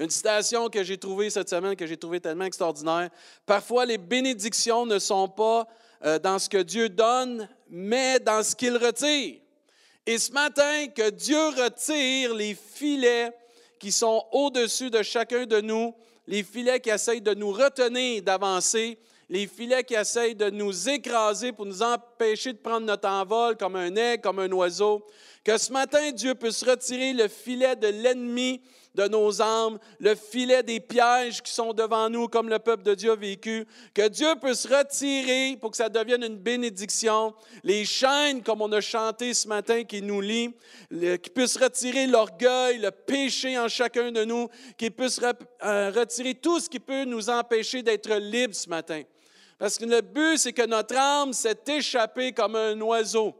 Une citation que j'ai trouvée cette semaine, que j'ai trouvée tellement extraordinaire. Parfois, les bénédictions ne sont pas euh, dans ce que Dieu donne, mais dans ce qu'il retire. Et ce matin, que Dieu retire les filets qui sont au-dessus de chacun de nous, les filets qui essayent de nous retenir d'avancer, les filets qui essayent de nous écraser pour nous empêcher de prendre notre envol comme un aigle, comme un oiseau. Que ce matin, Dieu puisse retirer le filet de l'ennemi de nos âmes, le filet des pièges qui sont devant nous, comme le peuple de Dieu a vécu. Que Dieu puisse retirer pour que ça devienne une bénédiction. Les chaînes, comme on a chanté ce matin, qui nous lient, qui puisse retirer l'orgueil, le péché en chacun de nous, qui puisse euh, retirer tout ce qui peut nous empêcher d'être libres ce matin. Parce que le but, c'est que notre âme s'est échappée comme un oiseau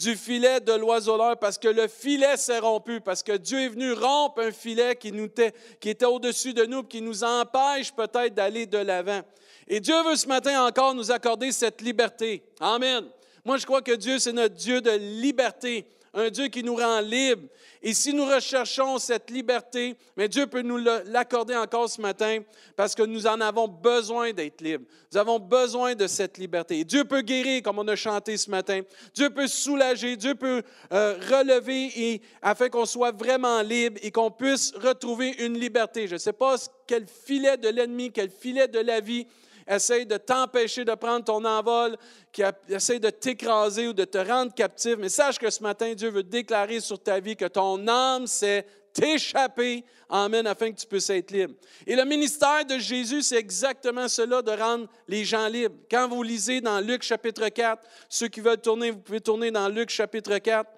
du filet de l'oiseleur parce que le filet s'est rompu, parce que Dieu est venu rompre un filet qui, nous était, qui était au-dessus de nous, qui nous empêche peut-être d'aller de l'avant. Et Dieu veut ce matin encore nous accorder cette liberté. Amen. Moi, je crois que Dieu, c'est notre Dieu de liberté un Dieu qui nous rend libres. Et si nous recherchons cette liberté, mais Dieu peut nous l'accorder encore ce matin parce que nous en avons besoin d'être libres. Nous avons besoin de cette liberté. Dieu peut guérir, comme on a chanté ce matin. Dieu peut soulager, Dieu peut euh, relever et, afin qu'on soit vraiment libre et qu'on puisse retrouver une liberté. Je ne sais pas quel filet de l'ennemi, quel filet de la vie essaye de t'empêcher de prendre ton envol, qui essaye de t'écraser ou de te rendre captif. Mais sache que ce matin, Dieu veut déclarer sur ta vie que ton âme s'est échappée. Amen, afin que tu puisses être libre. Et le ministère de Jésus, c'est exactement cela, de rendre les gens libres. Quand vous lisez dans Luc chapitre 4, ceux qui veulent tourner, vous pouvez tourner dans Luc chapitre 4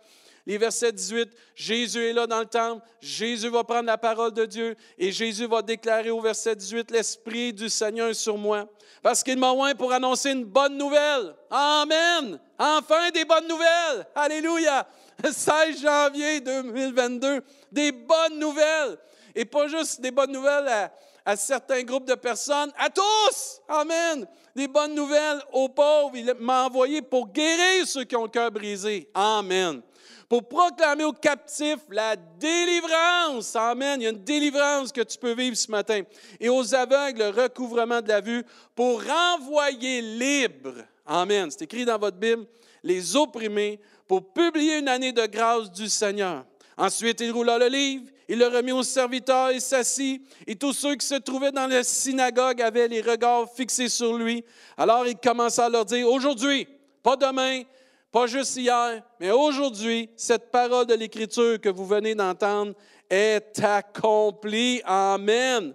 les versets 18, Jésus est là dans le temple, Jésus va prendre la parole de Dieu et Jésus va déclarer au verset 18, l'Esprit du Seigneur est sur moi, parce qu'il m'a oint pour annoncer une bonne nouvelle. Amen. Enfin des bonnes nouvelles. Alléluia. 16 janvier 2022, des bonnes nouvelles. Et pas juste des bonnes nouvelles à, à certains groupes de personnes, à tous. Amen. Des bonnes nouvelles aux pauvres. Il m'a envoyé pour guérir ceux qui ont le cœur brisé. Amen pour proclamer aux captifs la délivrance. Amen. Il y a une délivrance que tu peux vivre ce matin. Et aux aveugles, le recouvrement de la vue pour renvoyer libre. Amen. C'est écrit dans votre Bible. Les opprimés pour publier une année de grâce du Seigneur. Ensuite, il roula le livre, il le remit aux serviteurs et s'assit, et tous ceux qui se trouvaient dans la synagogue avaient les regards fixés sur lui. Alors il commença à leur dire, aujourd'hui, pas demain, pas juste hier, mais aujourd'hui, cette parole de l'Écriture que vous venez d'entendre est accomplie. Amen.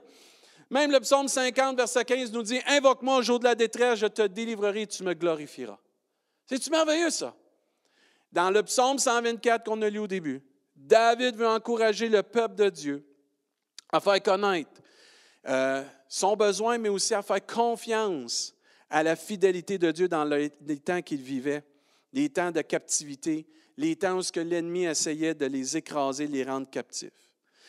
Même le psaume 50, verset 15 nous dit, Invoque-moi au jour de la détresse, je te délivrerai tu me glorifieras. C'est-tu merveilleux ça? Dans le psaume 124 qu'on a lu au début, David veut encourager le peuple de Dieu à faire connaître euh, son besoin, mais aussi à faire confiance à la fidélité de Dieu dans les temps qu'il vivait les temps de captivité, les temps où l'ennemi essayait de les écraser, les rendre captifs.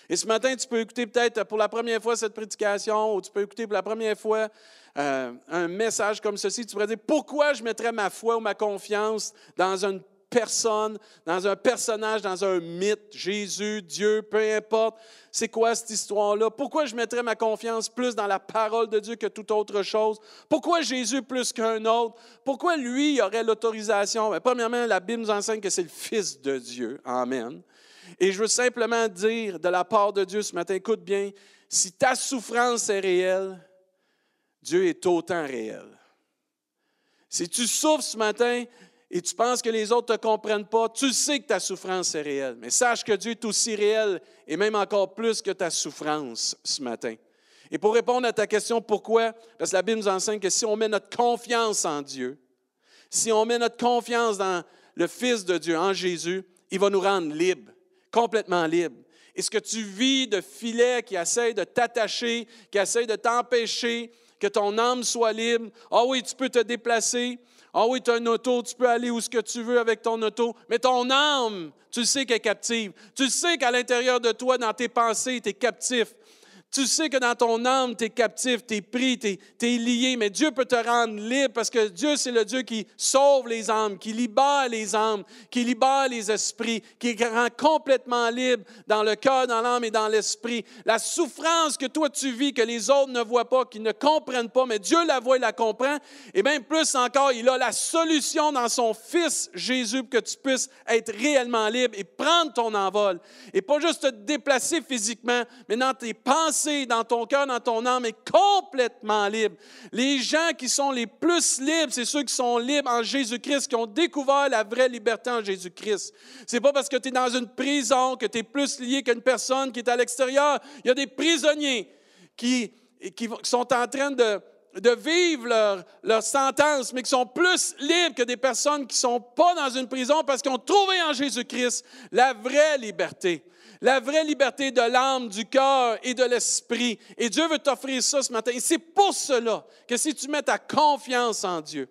Et ce matin, tu peux écouter peut-être pour la première fois cette prédication, ou tu peux écouter pour la première fois euh, un message comme ceci. Tu pourrais dire, pourquoi je mettrais ma foi ou ma confiance dans une personne, dans un personnage, dans un mythe, Jésus, Dieu, peu importe. C'est quoi cette histoire-là? Pourquoi je mettrais ma confiance plus dans la parole de Dieu que toute autre chose? Pourquoi Jésus plus qu'un autre? Pourquoi lui aurait l'autorisation? Ben, premièrement, la Bible nous enseigne que c'est le Fils de Dieu. Amen. Et je veux simplement dire de la part de Dieu ce matin, écoute bien, si ta souffrance est réelle, Dieu est autant réel. Si tu souffres ce matin, et tu penses que les autres ne te comprennent pas, tu sais que ta souffrance est réelle. Mais sache que Dieu est aussi réel et même encore plus que ta souffrance ce matin. Et pour répondre à ta question, pourquoi? Parce que la Bible nous enseigne que si on met notre confiance en Dieu, si on met notre confiance dans le Fils de Dieu, en Jésus, il va nous rendre libres, complètement libres. Et ce que tu vis de filets qui essayent de t'attacher, qui essayent de t'empêcher que ton âme soit libre, ah oui, tu peux te déplacer, ah oui, tu as une auto, tu peux aller où ce que tu veux avec ton auto, mais ton âme, tu sais qu'elle est captive. Tu sais qu'à l'intérieur de toi, dans tes pensées, tu es captif. Tu sais que dans ton âme, tu es captif, tu es pris, tu es, lié, mais Dieu peut te rendre libre parce que Dieu, c'est le Dieu qui sauve les âmes, qui libère les âmes, qui libère les esprits, qui rend complètement libre dans le cœur, dans l'âme et dans l'esprit. La souffrance que toi tu vis, que les autres ne voient pas, qui ne comprennent pas, mais Dieu la voit et la comprend, et bien plus encore, il a la solution dans son Fils Jésus pour que tu puisses être réellement libre et prendre ton envol. Et pas juste te déplacer physiquement, mais dans tes pensées dans ton cœur, dans ton âme est complètement libre. Les gens qui sont les plus libres, c'est ceux qui sont libres en Jésus-Christ, qui ont découvert la vraie liberté en Jésus-Christ. C'est pas parce que tu es dans une prison que tu es plus lié qu'une personne qui est à l'extérieur. Il y a des prisonniers qui, qui sont en train de, de vivre leur, leur, sentence, mais qui sont plus libres que des personnes qui ne sont pas dans une prison parce qu'ils ont trouvé en Jésus-Christ la vraie liberté la vraie liberté de l'âme, du cœur et de l'esprit. Et Dieu veut t'offrir ça ce matin. Et c'est pour cela que si tu mets ta confiance en Dieu,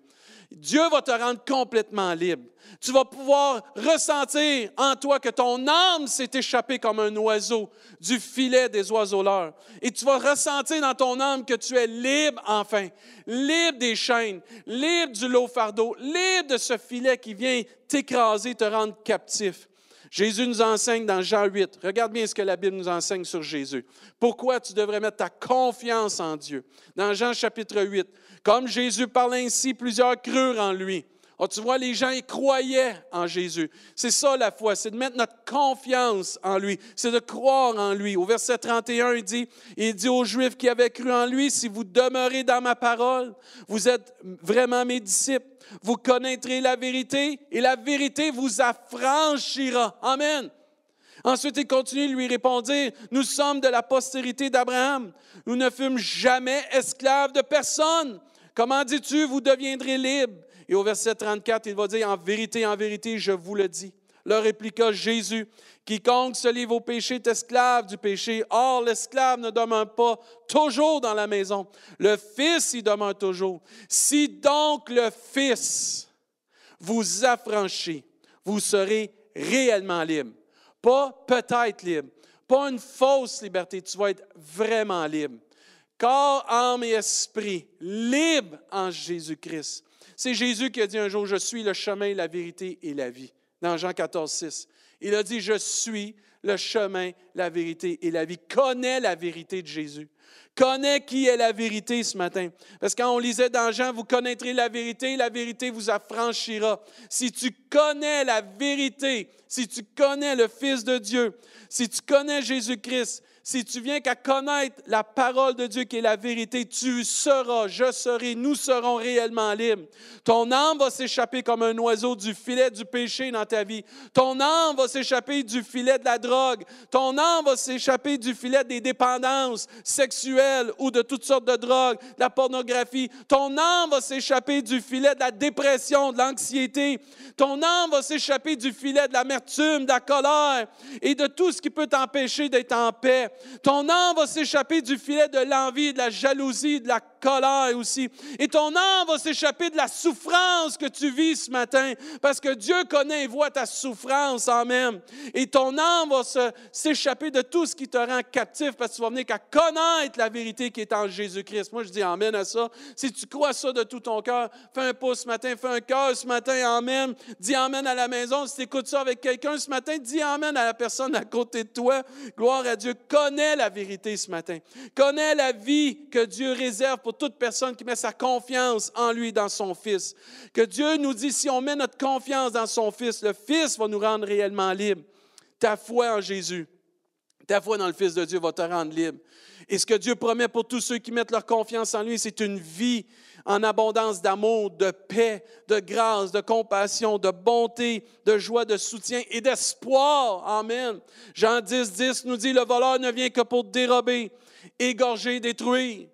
Dieu va te rendre complètement libre. Tu vas pouvoir ressentir en toi que ton âme s'est échappée comme un oiseau du filet des oiseaux-leurs. Et tu vas ressentir dans ton âme que tu es libre enfin, libre des chaînes, libre du lot fardeau, libre de ce filet qui vient t'écraser, te rendre captif. Jésus nous enseigne dans Jean 8. Regarde bien ce que la Bible nous enseigne sur Jésus. Pourquoi tu devrais mettre ta confiance en Dieu? Dans Jean chapitre 8. Comme Jésus parle ainsi, plusieurs crurent en lui. Oh, tu vois, les gens ils croyaient en Jésus. C'est ça la foi, c'est de mettre notre confiance en lui, c'est de croire en lui. Au verset 31, il dit, il dit aux Juifs qui avaient cru en lui, si vous demeurez dans ma parole, vous êtes vraiment mes disciples vous connaîtrez la vérité et la vérité vous affranchira. Amen. Ensuite, il continue de lui répondre, nous sommes de la postérité d'Abraham. Nous ne fûmes jamais esclaves de personne. Comment dis-tu, vous deviendrez libres? Et au verset 34, il va dire, en vérité, en vérité, je vous le dis. Leur répliqua Jésus, Quiconque se livre au péché est esclave du péché. Or, l'esclave ne demeure pas toujours dans la maison. Le Fils y demeure toujours. Si donc le Fils vous affranchit, vous serez réellement libre. Pas peut-être libre, pas une fausse liberté, tu vas être vraiment libre. Corps, âme et esprit, libre en Jésus-Christ. C'est Jésus qui a dit un jour, je suis le chemin, la vérité et la vie, dans Jean 14, 6. Il a dit, je suis le chemin, la vérité et la vie. Connais la vérité de Jésus. Connais qui est la vérité ce matin. Parce que quand on lisait dans Jean, vous connaîtrez la vérité, la vérité vous affranchira. Si tu connais la vérité, si tu connais le Fils de Dieu, si tu connais Jésus-Christ, si tu viens qu'à connaître la parole de Dieu qui est la vérité, tu seras, je serai, nous serons réellement libres. Ton âme va s'échapper comme un oiseau du filet du péché dans ta vie. Ton âme va s'échapper du filet de la drogue. Ton âme va s'échapper du filet des dépendances sexuelles ou de toutes sortes de drogues, de la pornographie. Ton âme va s'échapper du filet de la dépression, de l'anxiété. Ton âme va s'échapper du filet de l'amertume, de la colère et de tout ce qui peut t'empêcher d'être en paix. Ton âme va s'échapper du filet de l'envie, de la jalousie, de la colère aussi. Et ton âme va s'échapper de la souffrance que tu vis ce matin, parce que Dieu connaît et voit ta souffrance. Amen. Et ton âme va s'échapper de tout ce qui te rend captif, parce que tu vas venir qu'à connaître la vérité qui est en Jésus-Christ. Moi, je dis Amen à ça. Si tu crois ça de tout ton cœur, fais un pouce ce matin, fais un cœur ce matin, Amen. Dis Amen à la maison. Si tu écoutes ça avec quelqu'un ce matin, dis Amen à la personne à côté de toi. Gloire à Dieu. Connais la vérité ce matin. Connais la vie que Dieu réserve pour toute personne qui met sa confiance en lui, dans son Fils. Que Dieu nous dit, si on met notre confiance dans son Fils, le Fils va nous rendre réellement libres. Ta foi en Jésus, ta foi dans le Fils de Dieu va te rendre libre. Et ce que Dieu promet pour tous ceux qui mettent leur confiance en lui, c'est une vie en abondance d'amour, de paix, de grâce, de compassion, de bonté, de joie, de soutien et d'espoir. Amen. Jean 10, 10 nous dit, le voleur ne vient que pour dérober, égorger, détruire.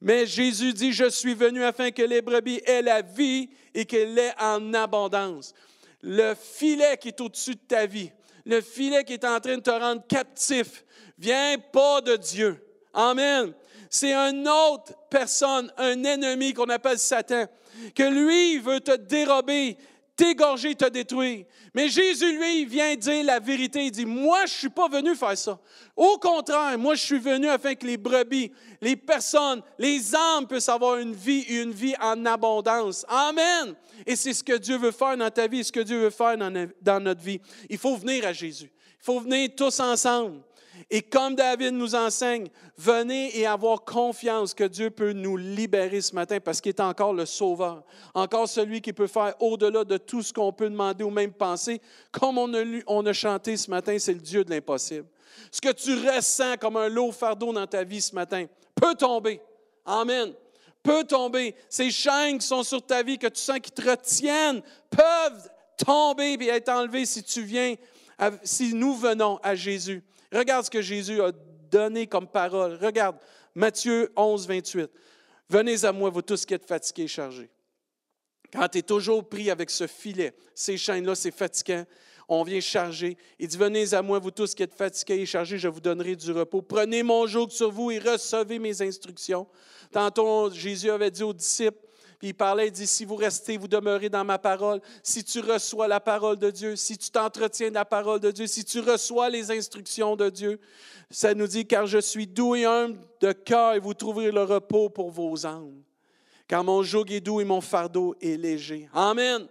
Mais Jésus dit, je suis venu afin que les brebis aient la vie et qu'elle l'ait en abondance. Le filet qui est au-dessus de ta vie, le filet qui est en train de te rendre captif, vient pas de Dieu. Amen. C'est une autre personne, un ennemi qu'on appelle Satan, que lui veut te dérober, t'égorger, te détruire. Mais Jésus, lui, vient dire la vérité. Il dit, moi, je ne suis pas venu faire ça. Au contraire, moi, je suis venu afin que les brebis, les personnes, les âmes puissent avoir une vie, une vie en abondance. Amen. Et c'est ce que Dieu veut faire dans ta vie, ce que Dieu veut faire dans notre vie. Il faut venir à Jésus. Il faut venir tous ensemble. Et comme David nous enseigne, venez et avoir confiance que Dieu peut nous libérer ce matin parce qu'il est encore le Sauveur, encore celui qui peut faire au-delà de tout ce qu'on peut demander ou même penser. Comme on a, on chanté ce matin, c'est le Dieu de l'impossible. Ce que tu ressens comme un lourd fardeau dans ta vie ce matin peut tomber. Amen. Peut tomber. Ces chaînes qui sont sur ta vie, que tu sens qui te retiennent, peuvent tomber et être enlevées si tu viens, si nous venons à Jésus. Regarde ce que Jésus a donné comme parole. Regarde Matthieu 11, 28. Venez à moi, vous tous qui êtes fatigués et chargés. Quand tu es toujours pris avec ce filet, ces chaînes-là, c'est fatigant, on vient charger. Il dit, venez à moi, vous tous qui êtes fatigués et chargés, je vous donnerai du repos. Prenez mon joug sur vous et recevez mes instructions. Tantôt, Jésus avait dit aux disciples, puis il parlait, il dit, si vous restez, vous demeurez dans ma parole, si tu reçois la parole de Dieu, si tu t'entretiens de la parole de Dieu, si tu reçois les instructions de Dieu, ça nous dit, car je suis doux et humble de cœur et vous trouverez le repos pour vos âmes. Car mon joug est doux et mon fardeau est léger. Amen.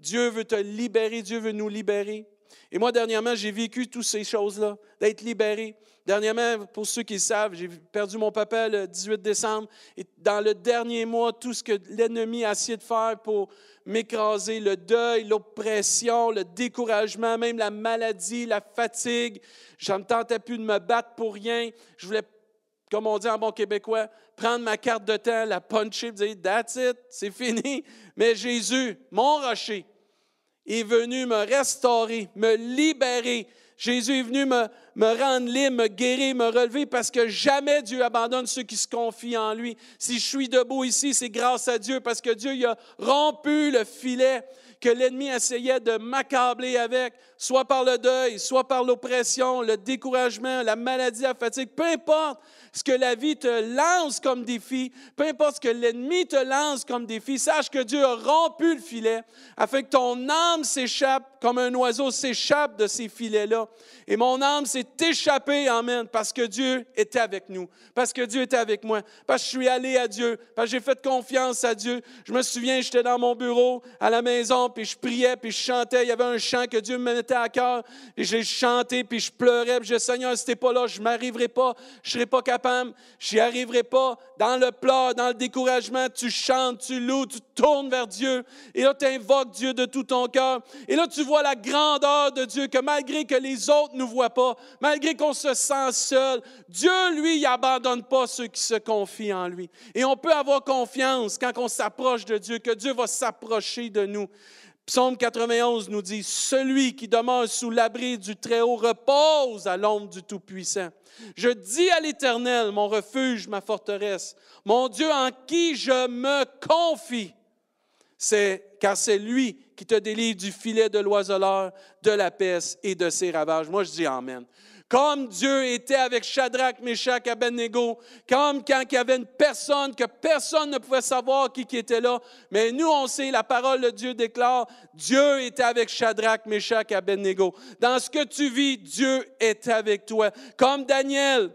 Dieu veut te libérer, Dieu veut nous libérer. Et moi, dernièrement, j'ai vécu toutes ces choses-là, d'être libéré. Dernièrement, pour ceux qui le savent, j'ai perdu mon papa le 18 décembre. Et dans le dernier mois, tout ce que l'ennemi a essayé de faire pour m'écraser, le deuil, l'oppression, le découragement, même la maladie, la fatigue, je ne tentais plus de me battre pour rien. Je voulais, comme on dit en bon québécois, prendre ma carte de temps, la puncher, dire That's it, c'est fini. Mais Jésus, mon rocher, est venu me restaurer, me libérer. Jésus est venu me, me rendre libre, me guérir, me relever, parce que jamais Dieu abandonne ceux qui se confient en lui. Si je suis debout ici, c'est grâce à Dieu, parce que Dieu a rompu le filet que l'ennemi essayait de m'accabler avec, soit par le deuil, soit par l'oppression, le découragement, la maladie, la fatigue, peu importe ce que la vie te lance comme défi, peu importe ce que l'ennemi te lance comme défi, sache que Dieu a rompu le filet afin que ton âme s'échappe comme un oiseau s'échappe de ces filets-là. Et mon âme s'est échappée, Amen, parce que Dieu était avec nous, parce que Dieu était avec moi, parce que je suis allé à Dieu, parce que j'ai fait confiance à Dieu. Je me souviens, j'étais dans mon bureau à la maison, puis je priais, puis je chantais. Il y avait un chant que Dieu me à cœur, et j'ai chanté, puis je pleurais, puis je disais, Seigneur, si pas là, je m'arriverai pas, je serai pas capable, j'y arriverai pas. Dans le pleur, dans le découragement, tu chantes, tu loues, tu tournes vers Dieu, et là, tu invoques Dieu de tout ton cœur. Et là, tu vois la grandeur de Dieu, que malgré que les autres ne nous voient pas, malgré qu'on se sent seul, Dieu, lui, il n'abandonne pas ceux qui se confient en lui. Et on peut avoir confiance quand on s'approche de Dieu, que Dieu va s'approcher de nous. Psaume 91 nous dit, Celui qui demeure sous l'abri du Très-Haut repose à l'ombre du Tout-Puissant. Je dis à l'Éternel, mon refuge, ma forteresse, mon Dieu en qui je me confie? C'est car c'est lui qui te délivre du filet de l'oiseleur, de la peste et de ses ravages. Moi, je dis Amen. Comme Dieu était avec Shadrach, Meshach, Abednego, comme quand il y avait une personne que personne ne pouvait savoir qui, était là, mais nous, on sait, la parole de Dieu déclare, Dieu était avec Shadrach, Meshach, Abednego. Dans ce que tu vis, Dieu est avec toi. Comme Daniel,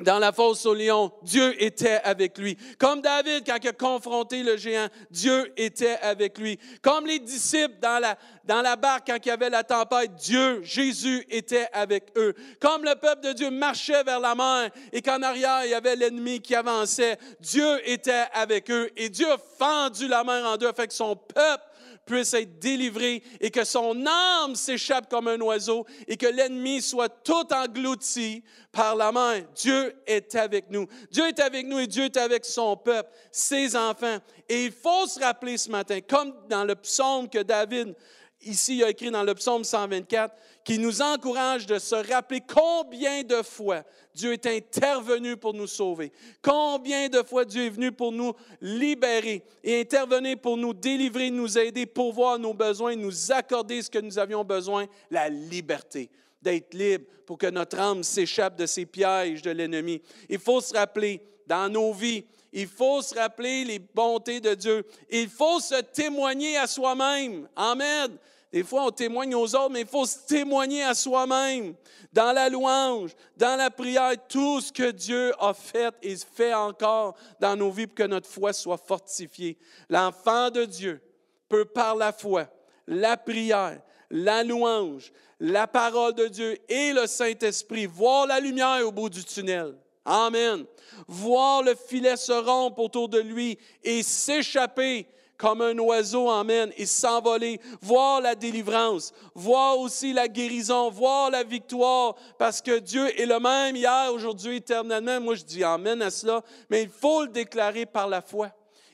dans la fosse au lion, Dieu était avec lui. Comme David, quand il a confronté le géant, Dieu était avec lui. Comme les disciples dans la, dans la barque, quand il y avait la tempête, Dieu, Jésus était avec eux. Comme le peuple de Dieu marchait vers la mer et qu'en arrière, il y avait l'ennemi qui avançait, Dieu était avec eux. Et Dieu a fendu la mer en deux afin que son peuple puisse être délivré et que son âme s'échappe comme un oiseau et que l'ennemi soit tout englouti par la main. Dieu est avec nous. Dieu est avec nous et Dieu est avec son peuple, ses enfants. Et il faut se rappeler ce matin, comme dans le psaume que David ici il a écrit dans le psaume 124, qui nous encourage de se rappeler combien de fois Dieu est intervenu pour nous sauver, combien de fois Dieu est venu pour nous libérer et intervenir pour nous délivrer, nous aider, pourvoir nos besoins, nous accorder ce que nous avions besoin, la liberté d'être libre pour que notre âme s'échappe de ces pièges de l'ennemi. Il faut se rappeler dans nos vies. Il faut se rappeler les bontés de Dieu. Il faut se témoigner à soi-même. Amen. Des fois, on témoigne aux autres, mais il faut se témoigner à soi-même, dans la louange, dans la prière, tout ce que Dieu a fait et fait encore dans nos vies pour que notre foi soit fortifiée. L'enfant de Dieu peut par la foi, la prière, la louange, la parole de Dieu et le Saint-Esprit voir la lumière au bout du tunnel. Amen. Voir le filet se rompre autour de lui et s'échapper comme un oiseau, amen, et s'envoler, voir la délivrance, voir aussi la guérison, voir la victoire, parce que Dieu est le même hier, aujourd'hui, éternellement. Moi, je dis amen à cela, mais il faut le déclarer par la foi.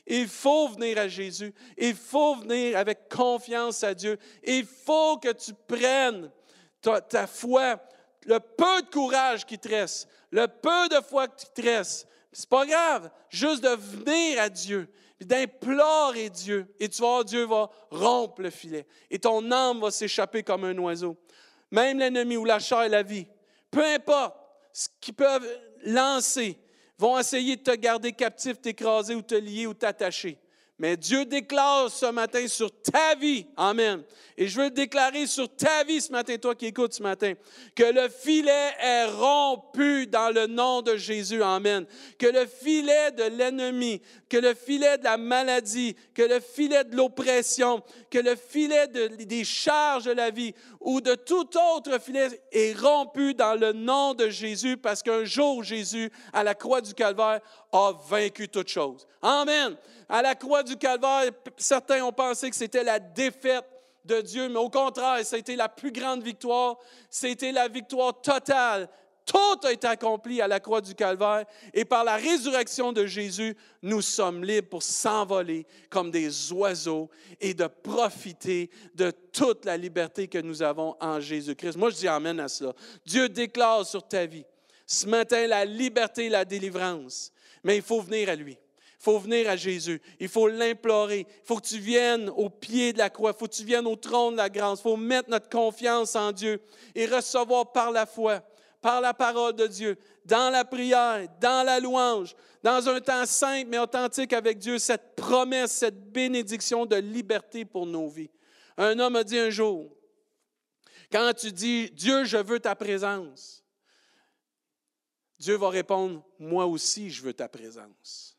Il faut venir à Jésus. Il faut venir avec confiance à Dieu. Il faut que tu prennes ta, ta foi, le peu de courage qui te le peu de foi qui te reste. C'est pas grave, juste de venir à Dieu d'implorer Dieu. Et tu voir, Dieu va rompre le filet. Et ton âme va s'échapper comme un oiseau. Même l'ennemi ou la chair et la vie, peu importe ce qu'ils peuvent lancer, vont essayer de te garder captif, t'écraser ou te lier ou t'attacher. Mais Dieu déclare ce matin sur ta vie, Amen. Et je veux déclarer sur ta vie ce matin, toi qui écoutes ce matin, que le filet est rompu dans le nom de Jésus, Amen. Que le filet de l'ennemi, que le filet de la maladie, que le filet de l'oppression, que le filet des charges de la vie ou de tout autre filet est rompu dans le nom de Jésus parce qu'un jour Jésus, à la croix du Calvaire, a vaincu toute chose. Amen. À la croix du Calvaire, certains ont pensé que c'était la défaite de Dieu, mais au contraire, été la plus grande victoire. C'était la victoire totale. Tout a été accompli à la croix du Calvaire et par la résurrection de Jésus, nous sommes libres pour s'envoler comme des oiseaux et de profiter de toute la liberté que nous avons en Jésus-Christ. Moi, je dis Amen à cela. Dieu déclare sur ta vie ce matin la liberté et la délivrance, mais il faut venir à lui. Il faut venir à Jésus. Il faut l'implorer. Il faut que tu viennes au pied de la croix. Il faut que tu viennes au trône de la grâce. Il faut mettre notre confiance en Dieu et recevoir par la foi, par la parole de Dieu, dans la prière, dans la louange, dans un temps simple mais authentique avec Dieu, cette promesse, cette bénédiction de liberté pour nos vies. Un homme a dit un jour, quand tu dis Dieu, je veux ta présence, Dieu va répondre, moi aussi, je veux ta présence.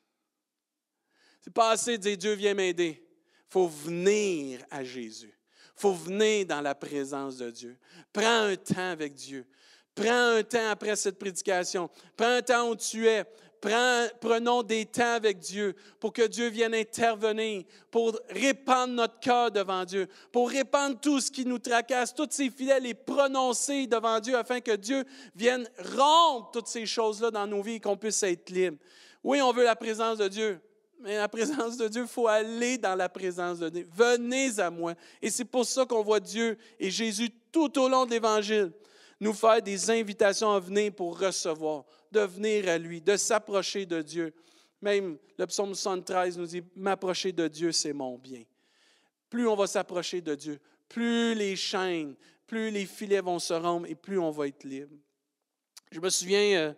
C'est pas assez de dire Dieu viens m'aider. Il faut venir à Jésus. Il faut venir dans la présence de Dieu. Prends un temps avec Dieu. Prends un temps après cette prédication. Prends un temps où tu es. Prenons des temps avec Dieu pour que Dieu vienne intervenir, pour répandre notre cœur devant Dieu, pour répandre tout ce qui nous tracasse, tous ces filets, les prononcer devant Dieu afin que Dieu vienne rompre toutes ces choses-là dans nos vies et qu'on puisse être libre. Oui, on veut la présence de Dieu, mais la présence de Dieu, il faut aller dans la présence de Dieu. Venez à moi. Et c'est pour ça qu'on voit Dieu et Jésus tout au long de l'Évangile nous faire des invitations à venir pour recevoir, de venir à lui, de s'approcher de Dieu. Même le psaume 73 nous dit, m'approcher de Dieu, c'est mon bien. Plus on va s'approcher de Dieu, plus les chaînes, plus les filets vont se rompre et plus on va être libre. Je me souviens, euh,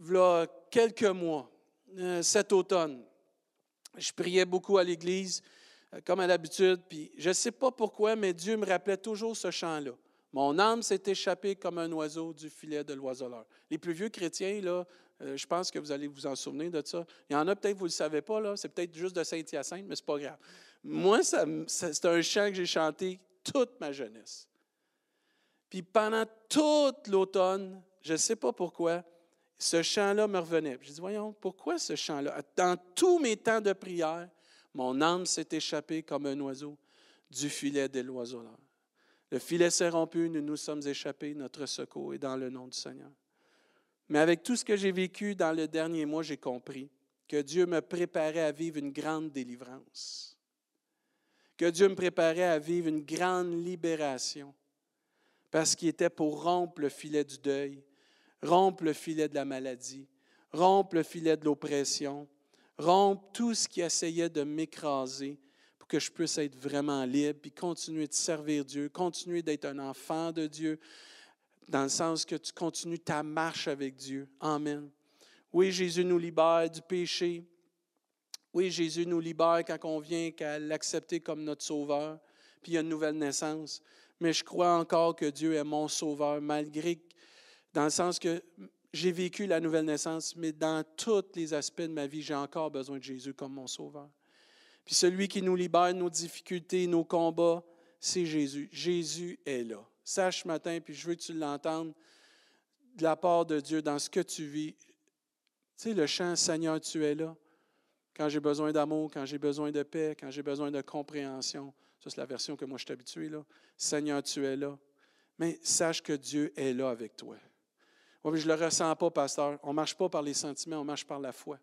il a quelques mois, euh, cet automne. Je priais beaucoup à l'église, euh, comme à l'habitude, puis je ne sais pas pourquoi, mais Dieu me rappelait toujours ce chant-là. Mon âme s'est échappée comme un oiseau du filet de l'oiseleur. Les plus vieux chrétiens, là, euh, je pense que vous allez vous en souvenir de ça. Il y en a peut-être, vous ne le savez pas, là, c'est peut-être juste de Saint-Hyacinthe, mais ce n'est pas grave. Moi, c'est un chant que j'ai chanté toute ma jeunesse. Puis pendant toute l'automne, je ne sais pas pourquoi, ce chant-là me revenait. Je dis, voyons, pourquoi ce chant-là? Dans tous mes temps de prière, mon âme s'est échappée comme un oiseau du filet de l'oiseau. Le filet s'est rompu, nous nous sommes échappés, notre secours est dans le nom du Seigneur. Mais avec tout ce que j'ai vécu dans le dernier mois, j'ai compris que Dieu me préparait à vivre une grande délivrance, que Dieu me préparait à vivre une grande libération, parce qu'il était pour rompre le filet du deuil, rompre le filet de la maladie, rompre le filet de l'oppression, rompre tout ce qui essayait de m'écraser que je puisse être vraiment libre, puis continuer de servir Dieu, continuer d'être un enfant de Dieu, dans le sens que tu continues ta marche avec Dieu. Amen. Oui, Jésus nous libère du péché. Oui, Jésus nous libère quand on vient qu'à l'accepter comme notre sauveur. Puis il y a une nouvelle naissance. Mais je crois encore que Dieu est mon sauveur, malgré, dans le sens que j'ai vécu la nouvelle naissance, mais dans tous les aspects de ma vie, j'ai encore besoin de Jésus comme mon sauveur. Puis celui qui nous libère de nos difficultés, nos combats, c'est Jésus. Jésus est là. Sache ce matin, puis je veux que tu l'entendes de la part de Dieu dans ce que tu vis. Tu sais, le chant Seigneur, tu es là. Quand j'ai besoin d'amour, quand j'ai besoin de paix, quand j'ai besoin de compréhension. Ça, c'est la version que moi je suis habitué. Là. Seigneur, tu es là. Mais sache que Dieu est là avec toi. Oui, je ne le ressens pas, pasteur. On ne marche pas par les sentiments, on marche par la foi.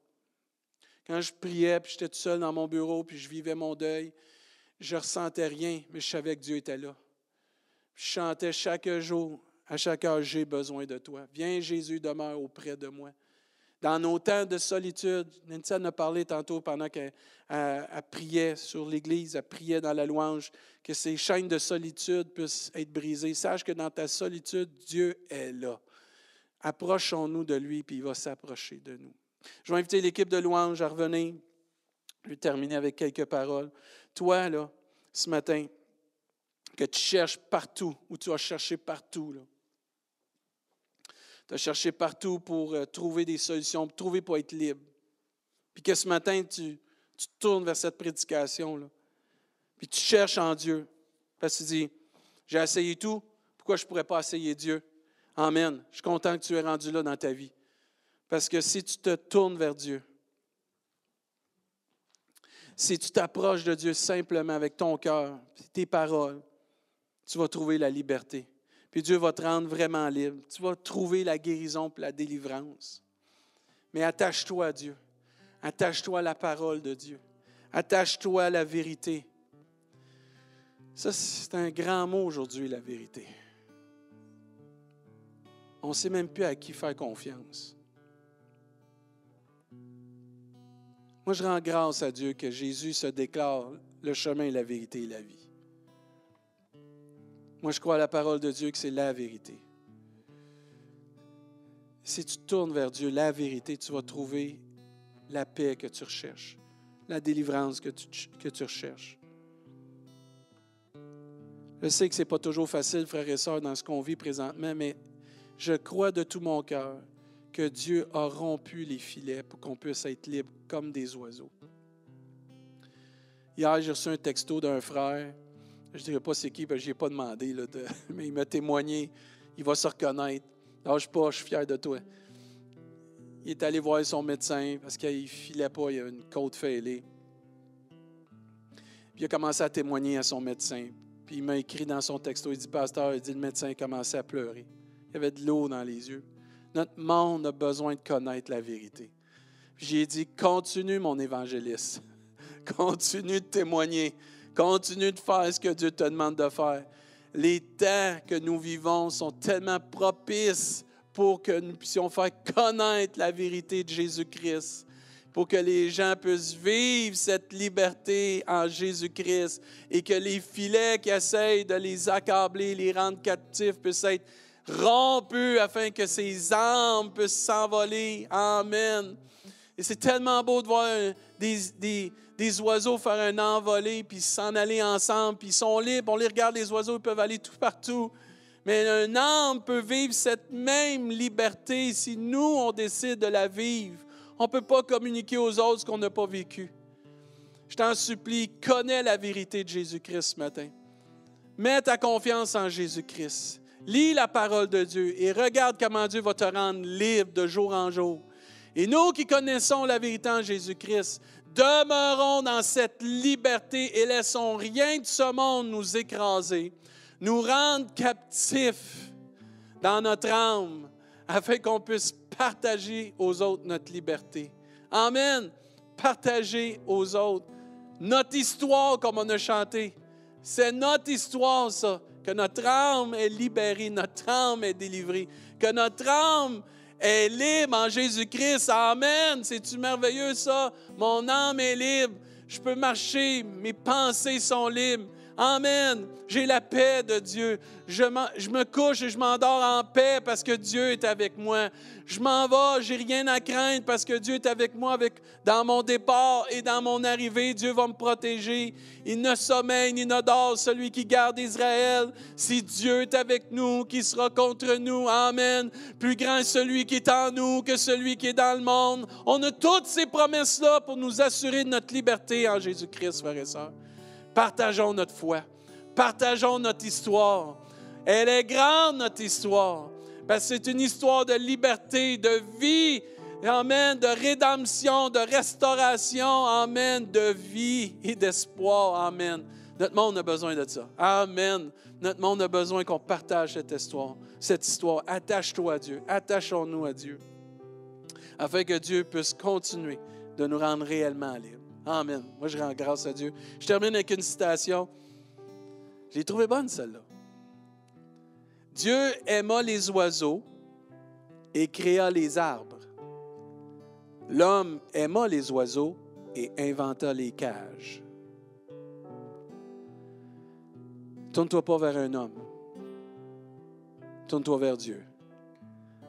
Quand je priais, puis j'étais tout seul dans mon bureau, puis je vivais mon deuil, je ressentais rien, mais je savais que Dieu était là. je chantais chaque jour, à chaque heure, j'ai besoin de toi. Viens, Jésus, demeure auprès de moi. Dans nos temps de solitude, Nancy en a parlé tantôt pendant qu'elle priait sur l'Église, elle priait dans la louange, que ces chaînes de solitude puissent être brisées. Sache que dans ta solitude, Dieu est là approchons-nous de lui, puis il va s'approcher de nous. Je vais inviter l'équipe de louange à revenir. Je vais terminer avec quelques paroles. Toi, là, ce matin, que tu cherches partout, ou tu as cherché partout. Tu as cherché partout pour euh, trouver des solutions, pour trouver pour être libre. Puis que ce matin, tu, tournes vers cette prédication, là. Puis tu cherches en Dieu. Parce que tu dis, j'ai essayé tout, pourquoi je ne pourrais pas essayer Dieu? Amen. Je suis content que tu es rendu là dans ta vie. Parce que si tu te tournes vers Dieu, si tu t'approches de Dieu simplement avec ton cœur, tes paroles, tu vas trouver la liberté. Puis Dieu va te rendre vraiment libre. Tu vas trouver la guérison et la délivrance. Mais attache-toi à Dieu. Attache-toi à la parole de Dieu. Attache-toi à la vérité. Ça, c'est un grand mot aujourd'hui, la vérité on ne sait même plus à qui faire confiance. Moi, je rends grâce à Dieu que Jésus se déclare le chemin, la vérité et la vie. Moi, je crois à la parole de Dieu que c'est la vérité. Si tu tournes vers Dieu, la vérité, tu vas trouver la paix que tu recherches, la délivrance que tu, que tu recherches. Je sais que ce n'est pas toujours facile, frères et sœurs, dans ce qu'on vit présentement, mais je crois de tout mon cœur que Dieu a rompu les filets pour qu'on puisse être libre comme des oiseaux. Hier, j'ai reçu un texto d'un frère. Je ne dirais pas c'est qui, parce que je n'ai pas demandé, là, mais il m'a témoigné. Il va se reconnaître. Lâche pas, je suis fier de toi. Il est allé voir son médecin parce qu'il ne filait pas, il a une côte fêlée. Puis il a commencé à témoigner à son médecin. Puis il m'a écrit dans son texto, il dit, Pasteur, il dit, le médecin a commencé à pleurer. Il y avait de l'eau dans les yeux. Notre monde a besoin de connaître la vérité. J'ai dit, continue mon évangéliste. Continue de témoigner. Continue de faire ce que Dieu te demande de faire. Les temps que nous vivons sont tellement propices pour que nous puissions faire connaître la vérité de Jésus-Christ, pour que les gens puissent vivre cette liberté en Jésus-Christ et que les filets qui essayent de les accabler, les rendre captifs, puissent être rompu afin que ses âmes puissent s'envoler. Amen. Et c'est tellement beau de voir des, des, oiseaux faire un envolé, puis s'en aller ensemble, puis ils sont libres. On les regarde, les oiseaux, ils peuvent aller tout partout. Mais un âme peut vivre cette même liberté si nous, on décide de la vivre. On ne peut pas communiquer aux autres ce qu'on n'a pas vécu. Je t'en supplie, connais la vérité de Jésus-Christ ce matin. Mets ta confiance en Jésus-Christ. Lis la parole de Dieu et regarde comment Dieu va te rendre libre de jour en jour. Et nous qui connaissons la vérité en Jésus-Christ, demeurons dans cette liberté et laissons rien de ce monde nous écraser, nous rendre captifs dans notre âme, afin qu'on puisse partager aux autres notre liberté. Amen. Partager aux autres notre histoire comme on a chanté. C'est notre histoire, ça que notre âme est libérée, notre âme est délivrée, que notre âme est libre en Jésus-Christ. Amen. C'est-tu merveilleux ça? Mon âme est libre. Je peux marcher, mes pensées sont libres. Amen. J'ai la paix de Dieu. Je, me couche et je m'endors en paix parce que Dieu est avec moi. Je m'en vais, j'ai rien à craindre parce que Dieu est avec moi avec, dans mon départ et dans mon arrivée. Dieu va me protéger. Il ne sommeille ni ne dort celui qui garde Israël. Si Dieu est avec nous, qui sera contre nous? Amen. Plus grand est celui qui est en nous que celui qui est dans le monde. On a toutes ces promesses-là pour nous assurer de notre liberté en Jésus-Christ, frères et sœurs. Partageons notre foi. Partageons notre histoire. Elle est grande, notre histoire. Parce que c'est une histoire de liberté, de vie, Amen, de rédemption, de restauration, Amen, de vie et d'espoir, Amen. Notre monde a besoin de ça. Amen. Notre monde a besoin qu'on partage cette histoire. Cette histoire. Attache-toi à Dieu. Attachons-nous à Dieu. Afin que Dieu puisse continuer de nous rendre réellement libres. Amen. Moi, je rends grâce à Dieu. Je termine avec une citation. J'ai trouvé bonne celle-là. Dieu aima les oiseaux et créa les arbres. L'homme aima les oiseaux et inventa les cages. Tourne-toi pas vers un homme. Tourne-toi vers Dieu.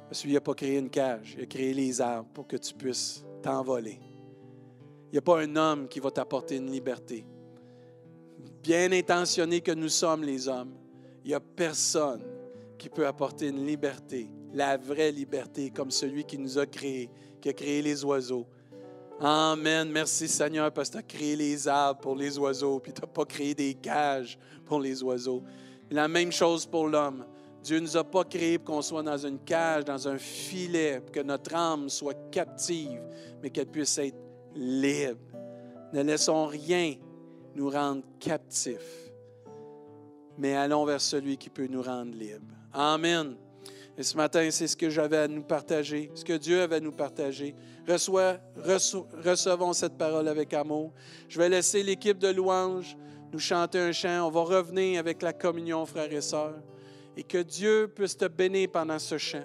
Parce qu'il n'a pas créé une cage, il a créé les arbres pour que tu puisses t'envoler. Il n'y a pas un homme qui va t'apporter une liberté. Bien intentionné que nous sommes les hommes, il n'y a personne qui peut apporter une liberté, la vraie liberté, comme celui qui nous a créés, qui a créé les oiseaux. Amen. Merci Seigneur parce que tu as créé les arbres pour les oiseaux, puis tu n'as pas créé des cages pour les oiseaux. la même chose pour l'homme. Dieu ne nous a pas créés pour qu'on soit dans une cage, dans un filet, pour que notre âme soit captive, mais qu'elle puisse être libre. Ne laissons rien nous rendre captifs, mais allons vers celui qui peut nous rendre libres. Amen. Et ce matin, c'est ce que j'avais à nous partager, ce que Dieu avait à nous partager. Reçois, recevons cette parole avec amour. Je vais laisser l'équipe de louanges nous chanter un chant. On va revenir avec la communion, frères et sœurs. Et que Dieu puisse te bénir pendant ce chant.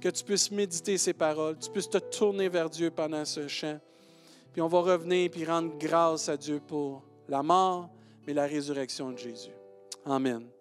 Que tu puisses méditer ces paroles. Tu puisses te tourner vers Dieu pendant ce chant. Puis on va revenir puis rendre grâce à Dieu pour la mort, mais la résurrection de Jésus. Amen.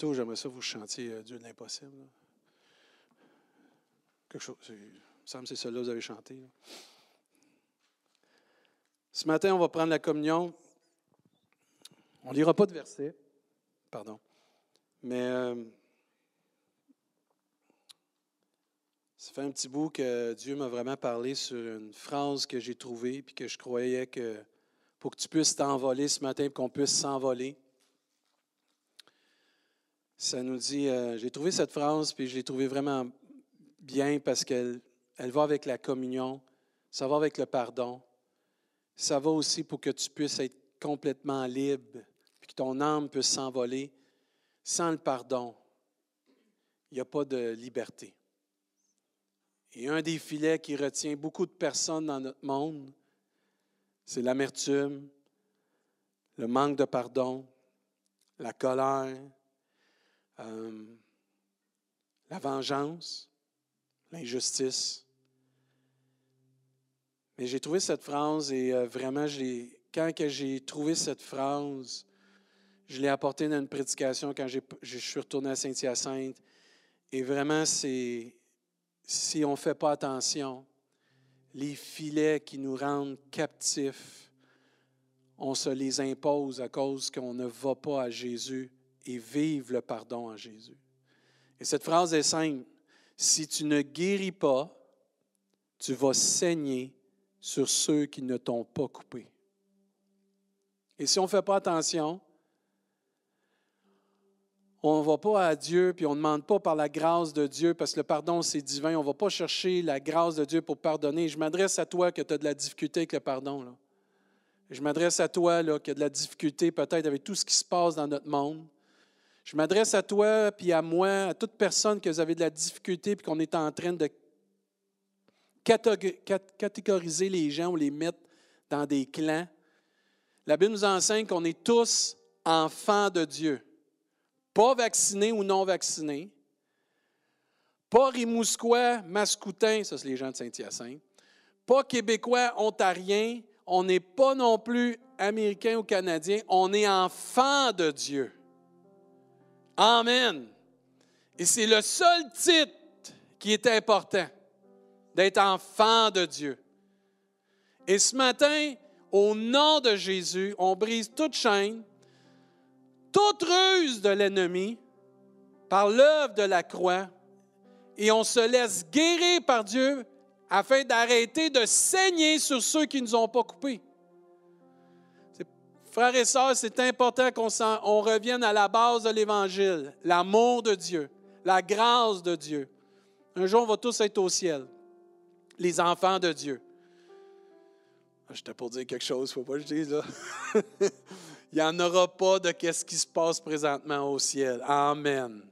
J'aimerais ça vous chantiez euh, Dieu de l'impossible. Quelque chose. Il me semble que c'est celle-là que vous avez chanté. Ce matin, on va prendre la communion. On ne lira pas de verset. Pardon. Mais euh, ça fait un petit bout que Dieu m'a vraiment parlé sur une phrase que j'ai trouvée puis que je croyais que pour que tu puisses t'envoler ce matin, qu'on puisse s'envoler. Ça nous dit, euh, j'ai trouvé cette phrase, puis je l'ai trouvée vraiment bien parce qu'elle elle va avec la communion, ça va avec le pardon, ça va aussi pour que tu puisses être complètement libre, puis que ton âme puisse s'envoler. Sans le pardon, il n'y a pas de liberté. Et un des filets qui retient beaucoup de personnes dans notre monde, c'est l'amertume, le manque de pardon, la colère, euh, la vengeance, l'injustice. Mais j'ai trouvé cette phrase et euh, vraiment, quand j'ai trouvé cette phrase, je l'ai apportée dans une prédication quand je suis retourné à Saint-Hyacinthe. Et vraiment, c'est si on ne fait pas attention, les filets qui nous rendent captifs, on se les impose à cause qu'on ne va pas à Jésus et vive le pardon en Jésus. Et cette phrase est simple. Si tu ne guéris pas, tu vas saigner sur ceux qui ne t'ont pas coupé. Et si on ne fait pas attention, on ne va pas à Dieu, puis on ne demande pas par la grâce de Dieu, parce que le pardon, c'est divin. On ne va pas chercher la grâce de Dieu pour pardonner. Je m'adresse à toi que tu as de la difficulté avec le pardon. Je m'adresse à toi là, qui a de la difficulté peut-être avec tout ce qui se passe dans notre monde. Je m'adresse à toi, puis à moi, à toute personne que vous avez de la difficulté, puis qu'on est en train de catég- cat- catégoriser les gens ou les mettre dans des clans. La Bible nous enseigne qu'on est tous enfants de Dieu. Pas vaccinés ou non vaccinés. Pas Rimouskois, Mascoutins, ça c'est les gens de Saint-Hyacinthe. Pas Québécois, Ontariens. On n'est pas non plus Américains ou Canadiens. On est enfants de Dieu. Amen. Et c'est le seul titre qui est important, d'être enfant de Dieu. Et ce matin, au nom de Jésus, on brise toute chaîne, toute ruse de l'ennemi par l'œuvre de la croix et on se laisse guérir par Dieu afin d'arrêter de saigner sur ceux qui ne nous ont pas coupés. Frères et sœurs, c'est important qu'on on revienne à la base de l'Évangile, l'amour de Dieu, la grâce de Dieu. Un jour, on va tous être au ciel, les enfants de Dieu. Ah, J'étais pour dire quelque chose, il ne faut pas que je dise là. Il n'y en aura pas de qu'est-ce qui se passe présentement au ciel. Amen.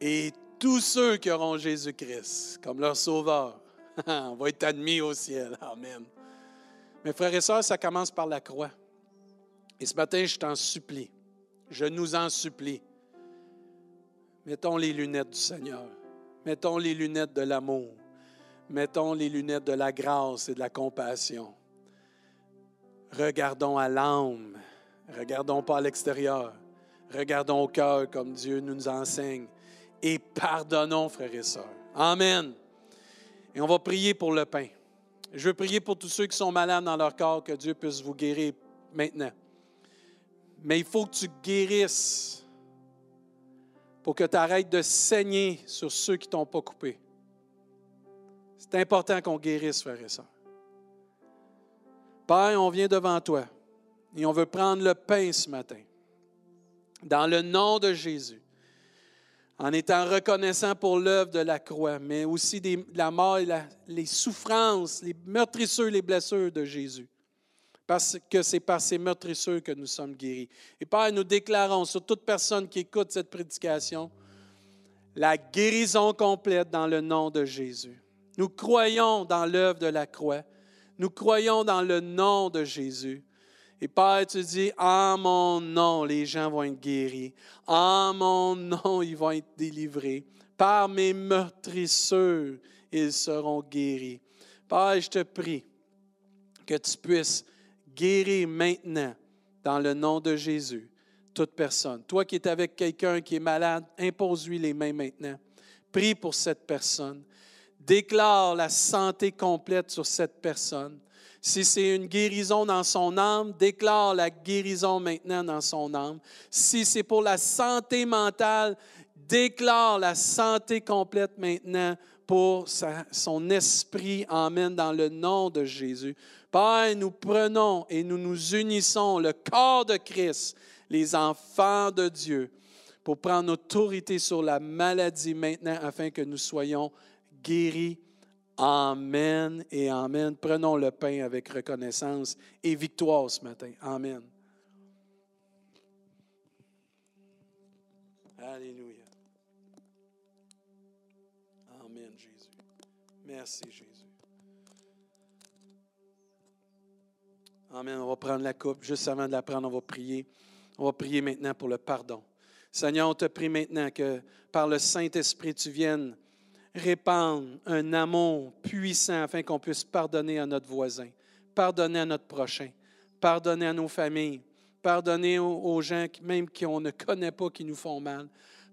Et tous ceux qui auront Jésus-Christ comme leur sauveur vont être admis au ciel. Amen. Mes frères et sœurs, ça commence par la croix. Et ce matin, je t'en supplie, je nous en supplie, mettons les lunettes du Seigneur, mettons les lunettes de l'amour, mettons les lunettes de la grâce et de la compassion. Regardons à l'âme, regardons pas à l'extérieur, regardons au cœur comme Dieu nous enseigne et pardonnons, frères et sœurs. Amen. Et on va prier pour le pain. Je veux prier pour tous ceux qui sont malades dans leur corps, que Dieu puisse vous guérir maintenant. Mais il faut que tu guérisses pour que tu arrêtes de saigner sur ceux qui ne t'ont pas coupé. C'est important qu'on guérisse, frères et sœurs. Père, on vient devant toi et on veut prendre le pain ce matin. Dans le nom de Jésus en étant reconnaissant pour l'œuvre de la croix, mais aussi la mort et les souffrances, les meurtrissures, les blessures de Jésus. Parce que c'est par ces meurtrissures que nous sommes guéris. Et Père, nous déclarons sur toute personne qui écoute cette prédication la guérison complète dans le nom de Jésus. Nous croyons dans l'œuvre de la croix. Nous croyons dans le nom de Jésus. Et Père, tu dis, en mon nom, les gens vont être guéris. En mon nom, ils vont être délivrés. Par mes meurtrisseurs, ils seront guéris. Père, je te prie que tu puisses guérir maintenant, dans le nom de Jésus, toute personne. Toi qui es avec quelqu'un qui est malade, impose-lui les mains maintenant. Prie pour cette personne. Déclare la santé complète sur cette personne. Si c'est une guérison dans son âme, déclare la guérison maintenant dans son âme. Si c'est pour la santé mentale, déclare la santé complète maintenant pour son esprit. Amen, dans le nom de Jésus. Père, nous prenons et nous nous unissons, le corps de Christ, les enfants de Dieu, pour prendre autorité sur la maladie maintenant afin que nous soyons guéris Amen et Amen. Prenons le pain avec reconnaissance et victoire ce matin. Amen. Alléluia. Amen, Jésus. Merci, Jésus. Amen. On va prendre la coupe. Juste avant de la prendre, on va prier. On va prier maintenant pour le pardon. Seigneur, on te prie maintenant que par le Saint-Esprit, tu viennes répandre un amour puissant afin qu'on puisse pardonner à notre voisin, pardonner à notre prochain, pardonner à nos familles, pardonner aux, gens même qu'on ne connaît pas qui nous font mal,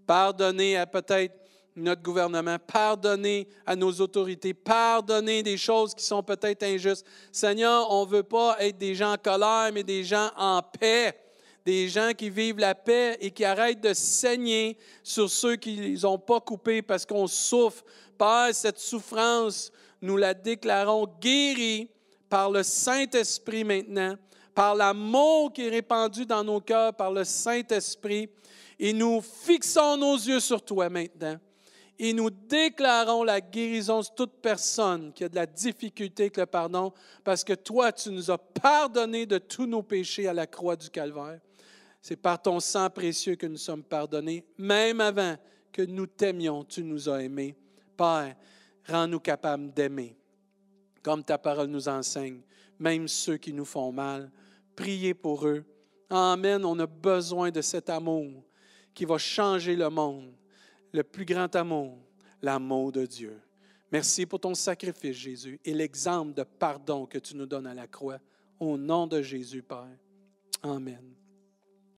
pardonner à peut-être notre gouvernement, pardonner à nos autorités, pardonner des choses qui sont peut-être injustes. Seigneur, on ne veut pas être des gens en colère, mais des gens en paix des gens qui vivent la paix et qui arrêtent de saigner sur ceux qui n'ont pas coupé parce qu'on souffre. Père, cette souffrance, nous la déclarons guérie par le Saint-Esprit maintenant, par l'amour qui est répandu dans nos cœurs par le Saint-Esprit. Et nous fixons nos yeux sur toi maintenant. Et nous déclarons la guérison de toute personne qui a de la difficulté avec le pardon, parce que toi, tu nous as pardonné de tous nos péchés à la croix du Calvaire. C'est par ton sang précieux que nous sommes pardonnés, même avant que nous t'aimions, tu nous as aimés. Père, rends-nous capables d'aimer, comme ta parole nous enseigne, même ceux qui nous font mal. Priez pour eux. Amen. On a besoin de cet amour qui va changer le monde. Le plus grand amour, l'amour de Dieu. Merci pour ton sacrifice, Jésus, et l'exemple de pardon que tu nous donnes à la croix. Au nom de Jésus, Père. Amen.